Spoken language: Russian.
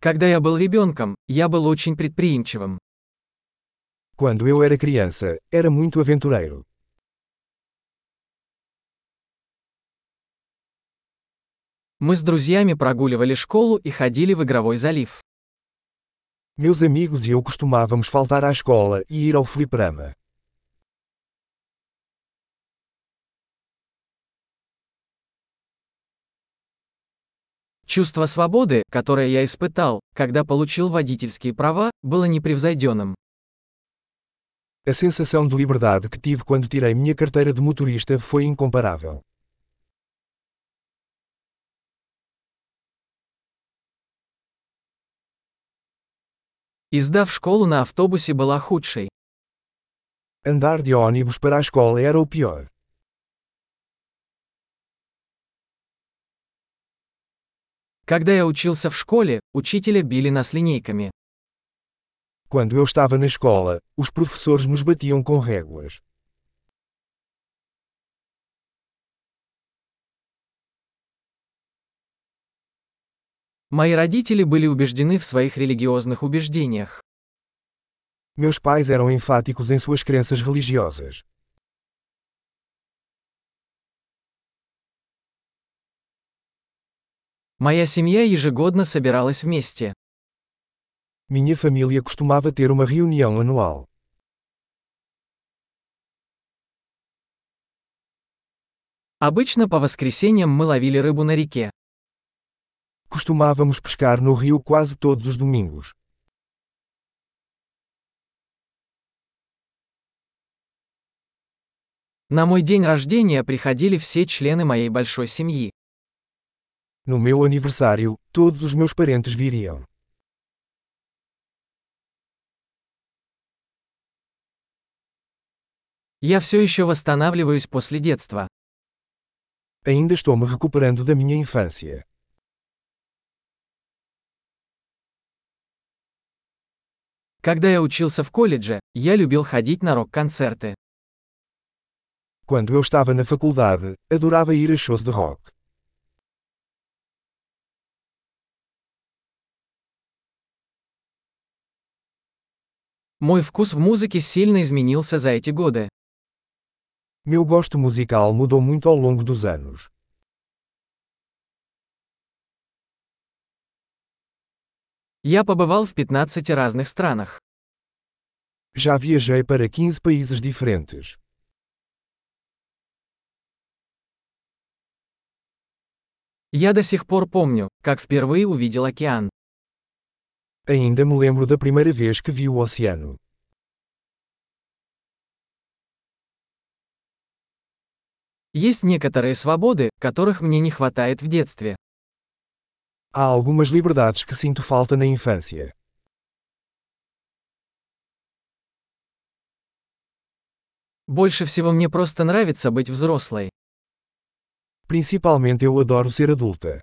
Когда я был ребенком, я был очень предприимчивым. Quando eu era criança, era muito aventureiro. Мы с друзьями прогуливали школу и ходили в игровой залив. Meus amigos e eu costumávamos faltar à escola e ir ao fliperama. Чувство свободы, которое я испытал, когда получил водительские права, было непревзойденным. A sensação de liberdade que tive quando tirei minha carteira de motorista foi incomparável. И сдав школу на автобусе была худшей. Andar de ônibus para a escola era o pior. Когда я учился в школе, учителя били нас линейками. Quando eu estava na escola, os professores nos batiam com réguas. Мои родители были убеждены в своих религиозных убеждениях. Meus pais eram enfáticos em suas crenças religiosas. Моя семья ежегодно собиралась вместе. Minha família costumava ter uma reunião anual. Обычно по воскресеньям мы ловили рыбу на реке. Costumávamos pescar no rio quase todos os domingos. На мой день рождения приходили все члены моей большой семьи. No meu aniversário, todos os meus parentes viriam. Я все еще восстанавливаюсь после детства. Ainda estou me recuperando da minha infância. Когда я учился в колледже, я любил ходить на рок-концерты. Quando eu estava na faculdade, adorava ir a shows de rock. Мой вкус в музыке сильно изменился за эти годы. Meu gosto musical mudou muito ao longo dos anos. Я побывал в 15 разных странах. Já viajei para 15 países diferentes. Я до сих пор помню, как впервые увидел океан. Ainda me lembro da primeira vez que vi o oceano. Есть некоторые свободы, которых мне не хватает в детстве. Há algumas liberdades que sinto falta na infância. Больше всего мне просто нравится быть взрослой. Principalmente eu adoro ser adulta.